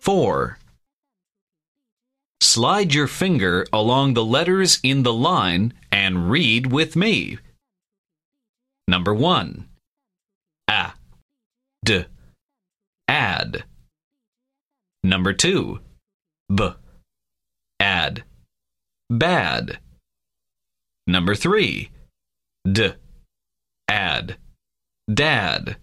Four. Slide your finger along the letters in the line and read with me. Number one. A. D. Add. Number two. B. Add. Bad. Number three. D. Dad.